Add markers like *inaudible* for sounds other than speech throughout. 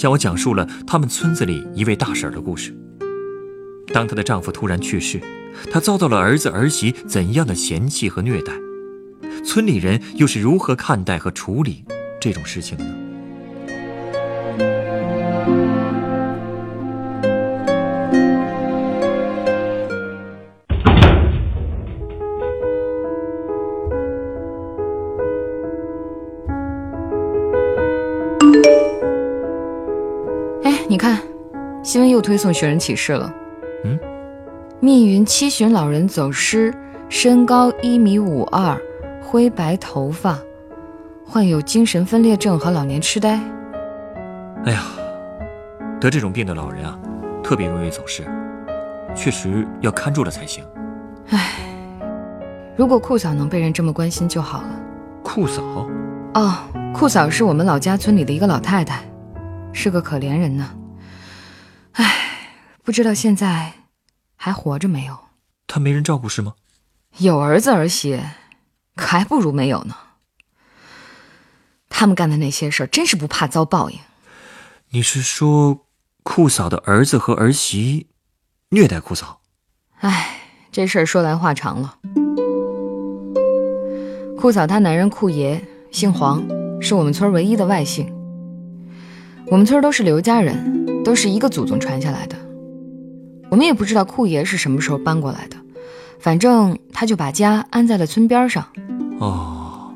向我讲述了他们村子里一位大婶的故事。当她的丈夫突然去世，她遭到了儿子儿媳怎样的嫌弃和虐待？村里人又是如何看待和处理这种事情的呢？新闻又推送寻人启事了。嗯，密云七旬老人走失，身高一米五二，灰白头发，患有精神分裂症和老年痴呆。哎呀，得这种病的老人啊，特别容易走失，确实要看住了才行。如果酷嫂能被人这么关心就好了。酷嫂，哦，酷嫂是我们老家村里的一个老太太，是个可怜人呢。唉，不知道现在还活着没有？他没人照顾是吗？有儿子儿媳，可还不如没有呢。他们干的那些事儿，真是不怕遭报应。你是说酷嫂的儿子和儿媳虐待酷嫂？唉，这事儿说来话长了。酷嫂她男人酷爷姓黄，是我们村唯一的外姓。我们村都是刘家人，都是一个祖宗传下来的。我们也不知道库爷是什么时候搬过来的，反正他就把家安在了村边上。哦，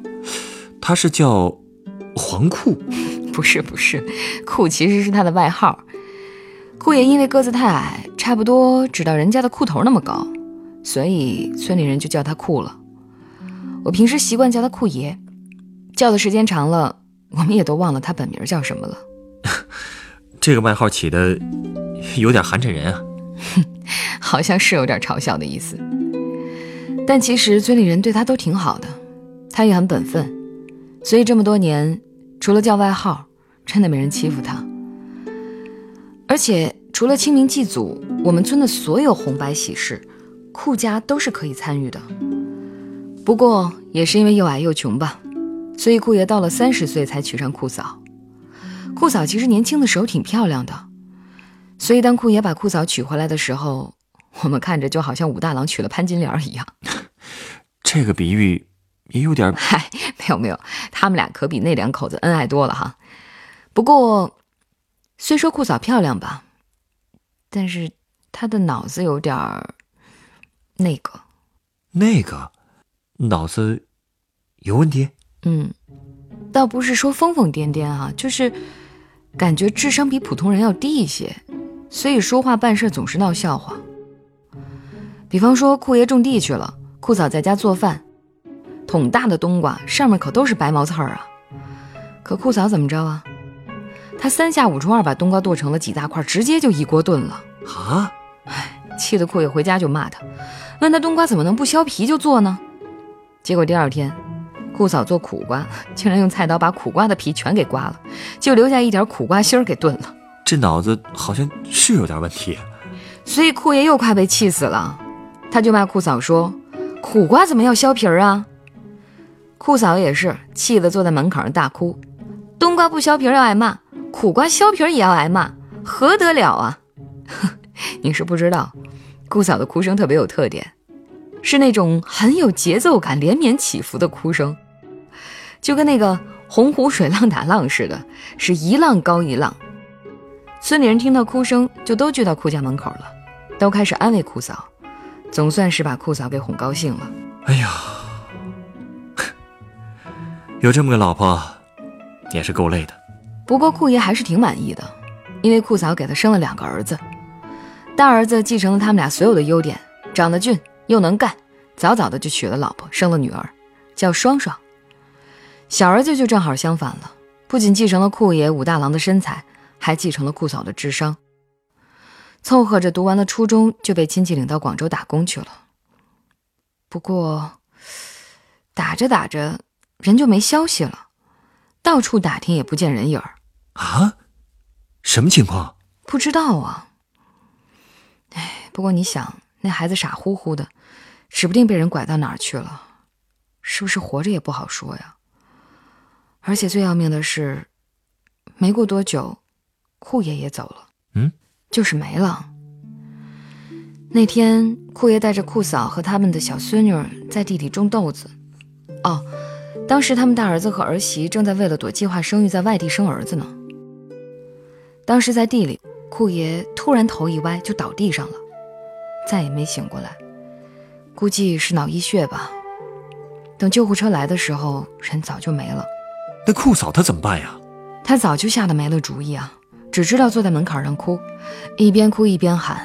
他是叫黄库。*laughs* 不是不是，库其实是他的外号。库爷因为个子太矮，差不多只到人家的裤头那么高，所以村里人就叫他库了。我平时习惯叫他库爷，叫的时间长了，我们也都忘了他本名叫什么了。*laughs* 这个外号起的有点寒碜人啊。好像是有点嘲笑的意思，但其实村里人对他都挺好的，他也很本分，所以这么多年，除了叫外号，真的没人欺负他。而且除了清明祭祖，我们村的所有红白喜事，库家都是可以参与的。不过也是因为又矮又穷吧，所以库爷到了三十岁才娶上库嫂。库嫂其实年轻的时候挺漂亮的，所以当库爷把库嫂娶回来的时候，我们看着就好像武大郎娶了潘金莲一样。这个比喻也有点……嗨，*laughs* 没有没有，他们俩可比那两口子恩爱多了哈。不过，虽说酷嫂漂亮吧，但是她的脑子有点儿那个。那个脑子有问题？嗯，倒不是说疯疯癫癫啊，就是感觉智商比普通人要低一些，所以说话办事总是闹笑话。比方说，库爷种地去了，库嫂在家做饭，桶大的冬瓜上面可都是白毛刺儿啊。可库嫂怎么着啊？她三下五除二把冬瓜剁成了几大块，直接就一锅炖了。啊！唉，气得库爷回家就骂他，问他冬瓜怎么能不削皮就做呢？结果第二天，库嫂做苦瓜，*laughs* 竟然用菜刀把苦瓜的皮全给刮了，就留下一点苦瓜心儿给炖了。这脑子好像是有点问题。所以库爷又快被气死了，他就骂酷嫂说：“苦瓜怎么要削皮儿啊？”酷嫂也是气得坐在门口上大哭：“冬瓜不削皮儿要挨骂，苦瓜削皮儿也要挨骂，何得了啊？” *laughs* 你是不知道，酷嫂的哭声特别有特点，是那种很有节奏感、连绵起伏的哭声，就跟那个洪湖水浪打浪似的，是一浪高一浪。村里人听到哭声，就都聚到酷家门口了，都开始安慰酷嫂，总算是把酷嫂给哄高兴了。哎呀，*laughs* 有这么个老婆，也是够累的。不过酷爷还是挺满意的，因为酷嫂给他生了两个儿子，大儿子继承了他们俩所有的优点，长得俊又能干，早早的就娶了老婆，生了女儿，叫双双。小儿子就正好相反了，不仅继承了酷爷武大郎的身材，还继承了库嫂的智商，凑合着读完了初中就被亲戚领到广州打工去了。不过，打着打着人就没消息了，到处打听也不见人影儿。啊？什么情况？不知道啊。哎，不过你想，那孩子傻乎乎的，指不定被人拐到哪儿去了，是不是活着也不好说呀。而且最要命的是，没过多久，库爷也走了。嗯，就是没了。那天，库爷带着库嫂和他们的小孙女在地里种豆子。哦，当时他们大儿子和儿媳正在为了躲计划生育，在外地生儿子呢。当时在地里，库爷突然头一歪就倒地上了，再也没醒过来，估计是脑溢血吧。等救护车来的时候，人早就没了。那库嫂她怎么办呀？她早就吓得没了主意啊，只知道坐在门槛上哭，一边哭一边喊：“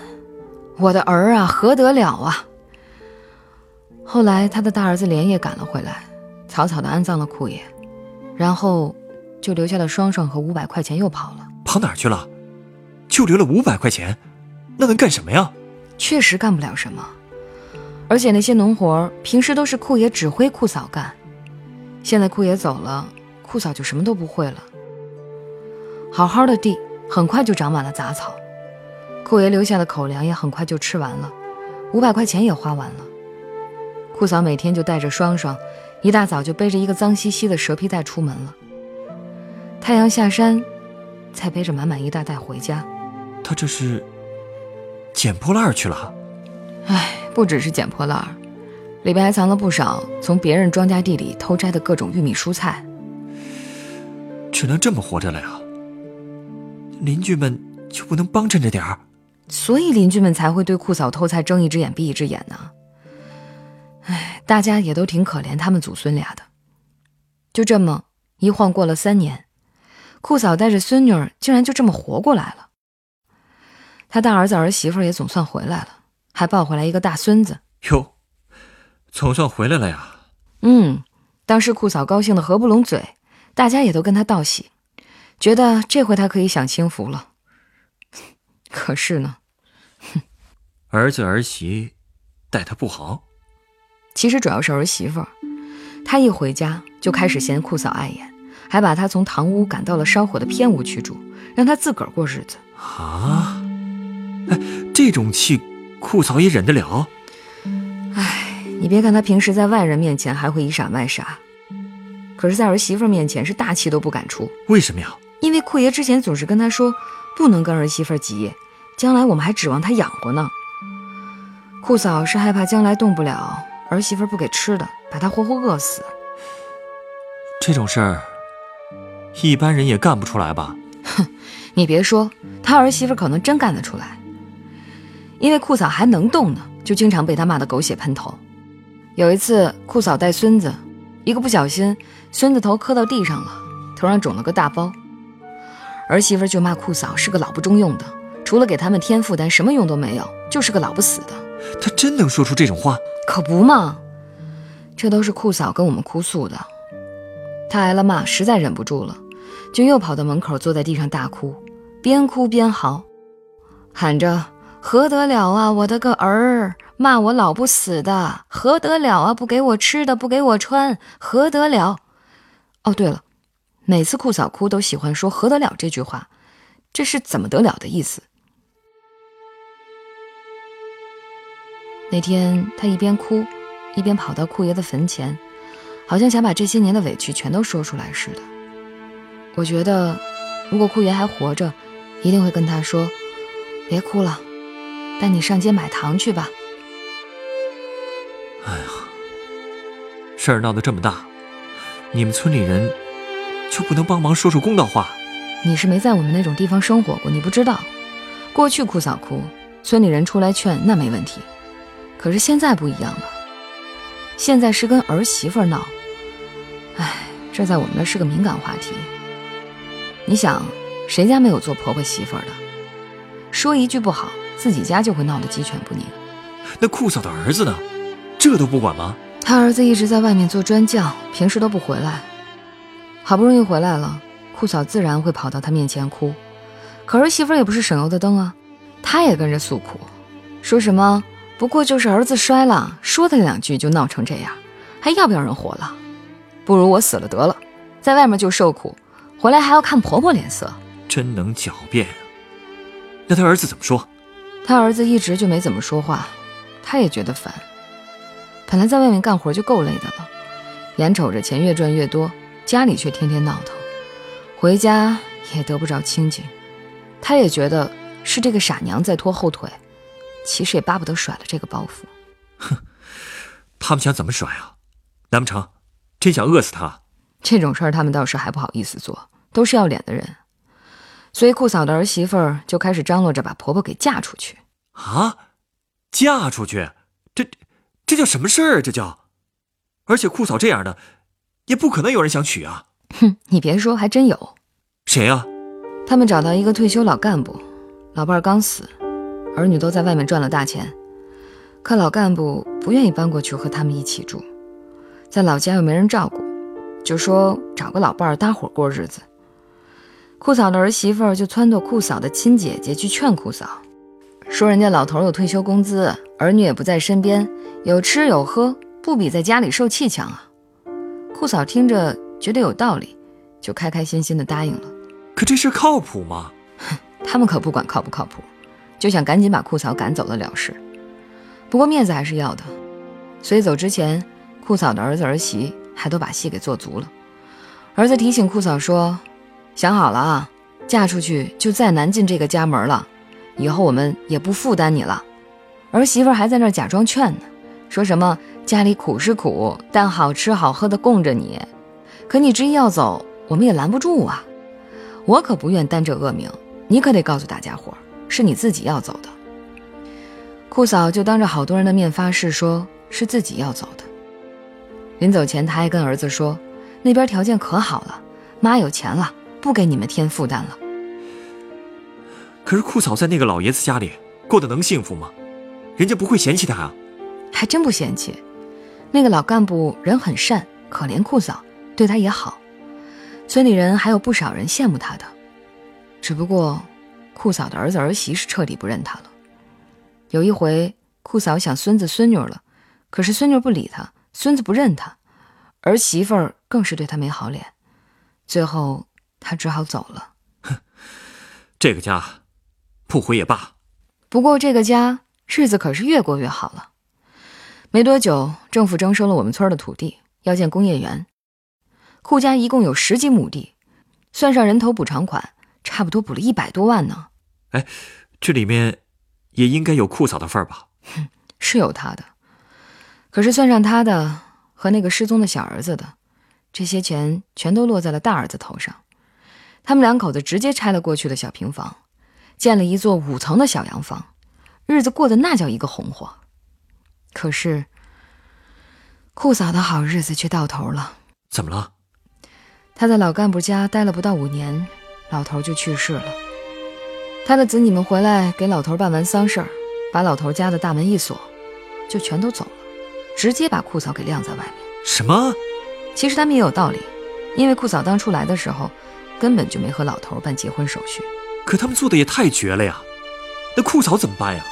我的儿啊，何得了啊！”后来他的大儿子连夜赶了回来，草草的安葬了库爷，然后就留下了双双和五百块钱又跑了。跑哪儿去了？就留了五百块钱，那能干什么呀？确实干不了什么，而且那些农活平时都是库爷指挥库嫂干，现在库爷走了。库嫂就什么都不会了。好好的地很快就长满了杂草，库爷留下的口粮也很快就吃完了，五百块钱也花完了。库嫂每天就带着双双，一大早就背着一个脏兮兮的蛇皮袋出门了。太阳下山，才背着满满一大袋回家。他这是捡破烂去了？哎，不只是捡破烂，里边还藏了不少从别人庄稼地里偷摘的各种玉米蔬菜。只能这么活着了呀！邻居们就不能帮衬着点儿？所以邻居们才会对库嫂偷菜睁一只眼闭一只眼呢。哎，大家也都挺可怜他们祖孙俩的。就这么一晃过了三年，库嫂带着孙女儿竟然就这么活过来了。他大儿子儿媳妇也总算回来了，还抱回来一个大孙子。哟，总算回来了呀！嗯，当时库嫂高兴的合不拢嘴。大家也都跟他道喜，觉得这回他可以享清福了。*laughs* 可是呢，哼，*laughs* 儿子儿媳待他不好。其实主要是儿媳妇儿，她一回家就开始嫌库嫂碍眼，还把她从堂屋赶到了烧火的偏屋去住，让她自个儿过日子。啊，哎，这种气库嫂也忍得了？哎，你别看她平时在外人面前还会以傻卖傻。可是，在儿媳妇面前是大气都不敢出。为什么呀？因为库爷之前总是跟他说，不能跟儿媳妇急，将来我们还指望他养活呢。库嫂是害怕将来动不了，儿媳妇不给吃的，把他活活饿死。这种事儿，一般人也干不出来吧？哼，*laughs* 你别说，他儿媳妇可能真干得出来。因为库嫂还能动呢，就经常被他骂得狗血喷头。有一次，库嫂带孙子。一个不小心，孙子头磕到地上了，头上肿了个大包。儿媳妇就骂库嫂是个老不中用的，除了给他们添负担，什么用都没有，就是个老不死的。他真能说出这种话？可不嘛，这都是库嫂跟我们哭诉的。他挨了骂，实在忍不住了，就又跑到门口，坐在地上大哭，边哭边嚎，喊着。何得了啊！我的个儿，骂我老不死的，何得了啊！不给我吃的，不给我穿，何得了？哦，对了，每次库嫂哭都喜欢说“何得了”这句话，这是怎么得了的意思？那天他一边哭，一边跑到库爷的坟前，好像想把这些年的委屈全都说出来似的。我觉得，如果库爷还活着，一定会跟他说：“别哭了。”带你上街买糖去吧。哎呀，事儿闹得这么大，你们村里人就不能帮忙说说公道话？你是没在我们那种地方生活过，你不知道。过去哭嫂哭，村里人出来劝那没问题。可是现在不一样了，现在是跟儿媳妇闹。哎，这在我们那是个敏感话题。你想，谁家没有做婆婆媳妇的？说一句不好。自己家就会闹得鸡犬不宁，那库嫂的儿子呢？这都不管吗？他儿子一直在外面做砖匠，平时都不回来。好不容易回来了，库嫂自然会跑到他面前哭，可儿媳妇也不是省油的灯啊，她也跟着诉苦，说什么不过就是儿子摔了，说他两句就闹成这样，还要不要人活了？不如我死了得了，在外面就受苦，回来还要看婆婆脸色，真能狡辩。那他儿子怎么说？他儿子一直就没怎么说话，他也觉得烦。本来在外面干活就够累的了，眼瞅着钱越赚越多，家里却天天闹腾，回家也得不着清静。他也觉得是这个傻娘在拖后腿，其实也巴不得甩了这个包袱。哼，他们想怎么甩啊？难不成真想饿死他？这种事儿他们倒是还不好意思做，都是要脸的人。所以库嫂的儿媳妇儿就开始张罗着把婆婆给嫁出去。啊，嫁出去？这这叫什么事儿啊？这叫？而且库嫂这样的，也不可能有人想娶啊。哼，你别说，还真有。谁呀？他们找到一个退休老干部，老伴儿刚死，儿女都在外面赚了大钱，可老干部不愿意搬过去和他们一起住，在老家又没人照顾，就说找个老伴儿搭伙过日子。酷嫂的儿媳妇儿就撺掇酷嫂的亲姐姐去劝酷嫂，说人家老头有退休工资，儿女也不在身边，有吃有喝，不比在家里受气强啊。库嫂听着觉得有道理，就开开心心的答应了。可这事靠谱吗？*laughs* 他们可不管靠不靠谱，就想赶紧把库嫂赶走了了事。不过面子还是要的，所以走之前，库嫂的儿子儿媳还都把戏给做足了。儿子提醒库嫂说：“想好了啊，嫁出去就再难进这个家门了，以后我们也不负担你了。”儿媳妇还在那假装劝呢，说什么家里苦是苦，但好吃好喝的供着你，可你执意要走，我们也拦不住啊。我可不愿担这恶名，你可得告诉大家伙，是你自己要走的。库嫂就当着好多人的面发誓，说是自己要走的。临走前，他还跟儿子说，那边条件可好了，妈有钱了，不给你们添负担了。可是酷嫂在那个老爷子家里过得能幸福吗？人家不会嫌弃她啊？还真不嫌弃，那个老干部人很善，可怜酷嫂，对他也好。村里人还有不少人羡慕他的，只不过酷嫂的儿子儿媳是彻底不认他了。有一回，酷嫂想孙子孙女了，可是孙女不理他，孙子不认他，儿媳妇儿更是对他没好脸。最后，他只好走了。哼，这个家不回也罢。不过这个家日子可是越过越好了。没多久，政府征收了我们村的土地，要建工业园。库家一共有十几亩地，算上人头补偿款，差不多补了一百多万呢。哎，这里面也应该有库嫂的份儿吧？哼，是有他的，可是算上他的和那个失踪的小儿子的，这些钱全都落在了大儿子头上。他们两口子直接拆了过去的小平房，建了一座五层的小洋房，日子过得那叫一个红火。可是库嫂的好日子却到头了。怎么了？他在老干部家待了不到五年，老头就去世了。他的子女们回来给老头办完丧事儿，把老头家的大门一锁，就全都走了，直接把库嫂给晾在外面。什么？其实他们也有道理，因为库嫂当初来的时候，根本就没和老头办结婚手续。可他们做的也太绝了呀！那库嫂怎么办呀？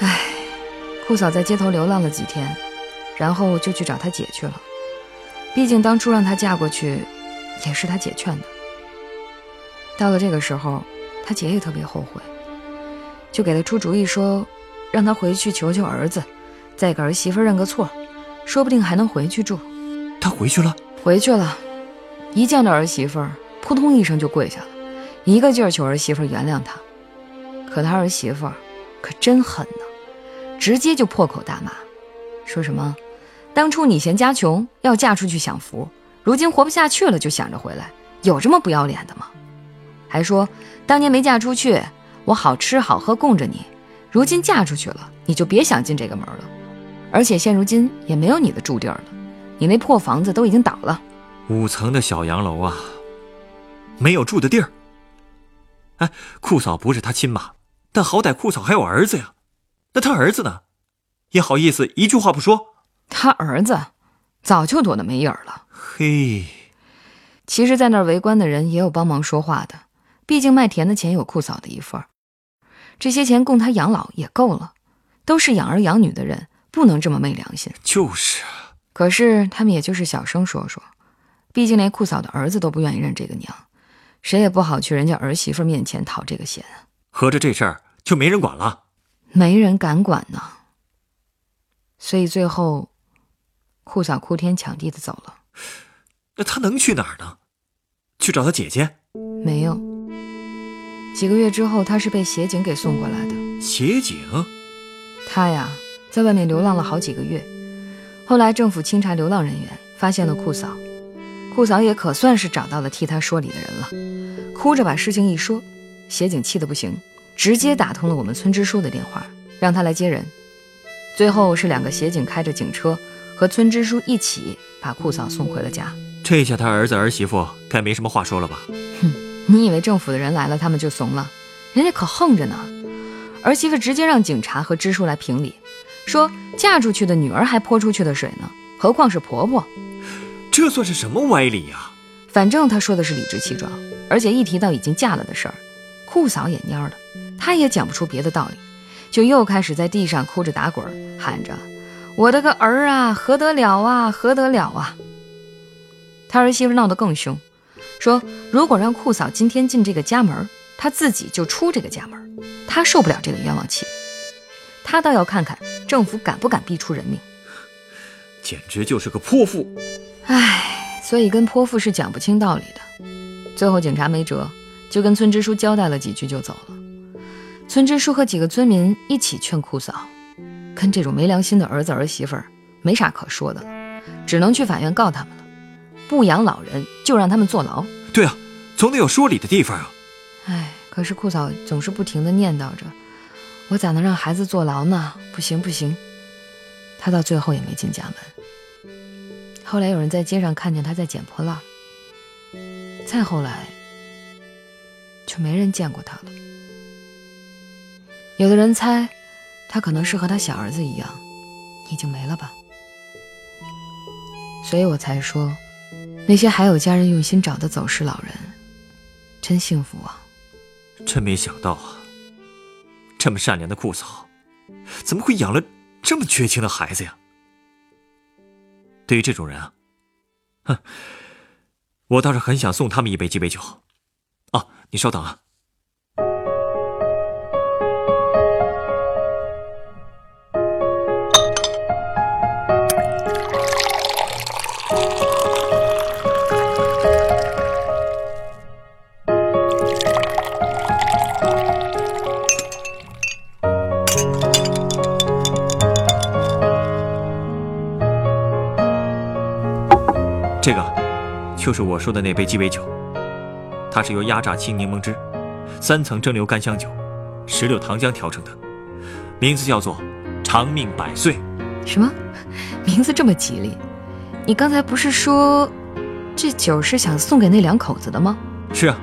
唉，库嫂在街头流浪了几天，然后就去找她姐去了。毕竟当初让她嫁过去，也是她姐劝的。到了这个时候，她姐也特别后悔，就给她出主意说，让她回去求求儿子，再给儿媳妇认个错，说不定还能回去住。她回去了，回去了，一见到儿媳妇，扑通一声就跪下了，一个劲儿求儿媳妇原谅她。可她儿媳妇可真狠呢，直接就破口大骂，说什么。当初你嫌家穷，要嫁出去享福，如今活不下去了就想着回来，有这么不要脸的吗？还说当年没嫁出去，我好吃好喝供着你，如今嫁出去了，你就别想进这个门了。而且现如今也没有你的住地儿了，你那破房子都已经倒了，五层的小洋楼啊，没有住的地儿。哎，库嫂不是他亲妈，但好歹库嫂还有儿子呀，那他儿子呢，也好意思一句话不说。他儿子早就躲得没影儿了。嘿，其实，在那儿围观的人也有帮忙说话的，毕竟卖田的钱有库嫂的一份儿，这些钱供他养老也够了。都是养儿养女的人，不能这么昧良心。就是啊，可是他们也就是小声说说，毕竟连库嫂的儿子都不愿意认这个娘，谁也不好去人家儿媳妇面前讨这个嫌。合着这事儿就没人管了？没人敢管呢。所以最后，库嫂哭天抢地的走了。那他能去哪儿呢？去找他姐姐？没有。几个月之后，他是被协警给送过来的。协警？他呀，在外面流浪了好几个月，后来政府清查流浪人员，发现了库嫂，库嫂也可算是找到了替他说理的人了，哭着把事情一说，协警气得不行，直接打通了我们村支书的电话，让他来接人。最后是两个协警开着警车，和村支书一起把库嫂送回了家。这下他儿子儿媳妇该没什么话说了吧？哼，你以为政府的人来了，他们就怂了？人家可横着呢。儿媳妇直接让警察和支书来评理，说嫁出去的女儿还泼出去的水呢，何况是婆婆？这算是什么歪理呀？反正她说的是理直气壮，而且一提到已经嫁了的事儿，库嫂也蔫了，她也讲不出别的道理，就又开始在地上哭着打滚，喊着：“我的个儿啊，何得了啊，何得了啊！”他儿媳妇闹得更凶，说如果让库嫂今天进这个家门，她自己就出这个家门。她受不了这个冤枉气，她倒要看看政府敢不敢逼出人命。简直就是个泼妇！唉，所以跟泼妇是讲不清道理的。最后警察没辙，就跟村支书交代了几句就走了。村支书和几个村民一起劝库嫂，跟这种没良心的儿子儿媳妇儿没啥可说的了，只能去法院告他们了。不养老人就让他们坐牢。对啊，总得有说理的地方啊。哎。可是库嫂总是不停地念叨着：“我咋能让孩子坐牢呢？不行不行！”她到最后也没进家门。后来有人在街上看见她在捡破烂，再后来就没人见过她了。有的人猜，他可能是和他小儿子一样，已经没了吧。所以我才说，那些还有家人用心找的走失老人，真幸福啊！真没想到啊！这么善良的库嫂，怎么会养了这么绝情的孩子呀？对于这种人啊，哼，我倒是很想送他们一杯鸡尾酒。啊，你稍等啊。这个就是我说的那杯鸡尾酒，它是由压榨青柠檬汁、三层蒸馏干香酒、石榴糖浆调成的，名字叫做“长命百岁”。什么？名字这么吉利？你刚才不是说这酒是想送给那两口子的吗？是啊，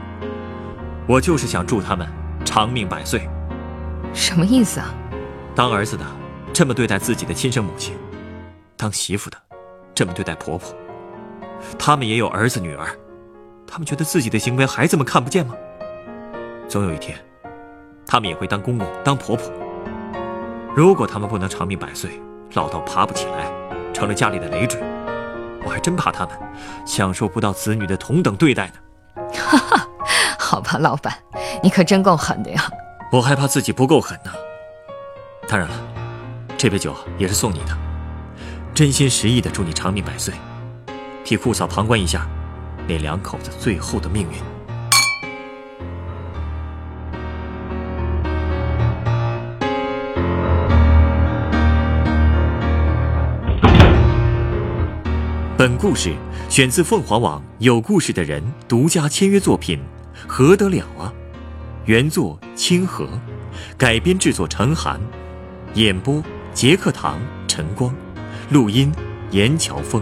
我就是想祝他们长命百岁。什么意思啊？当儿子的这么对待自己的亲生母亲，当媳妇的这么对待婆婆。他们也有儿子女儿，他们觉得自己的行为孩子们看不见吗？总有一天，他们也会当公公当婆婆。如果他们不能长命百岁，老到爬不起来，成了家里的累赘，我还真怕他们享受不到子女的同等对待呢。哈哈，好吧，老板，你可真够狠的呀！我害怕自己不够狠呢。当然了，这杯酒也是送你的，真心实意的祝你长命百岁。替库嫂旁观一下，那两口子最后的命运。本故事选自凤凰网有故事的人独家签约作品，何得了啊！原作清河，改编制作陈寒，演播杰克堂晨光，录音严乔峰。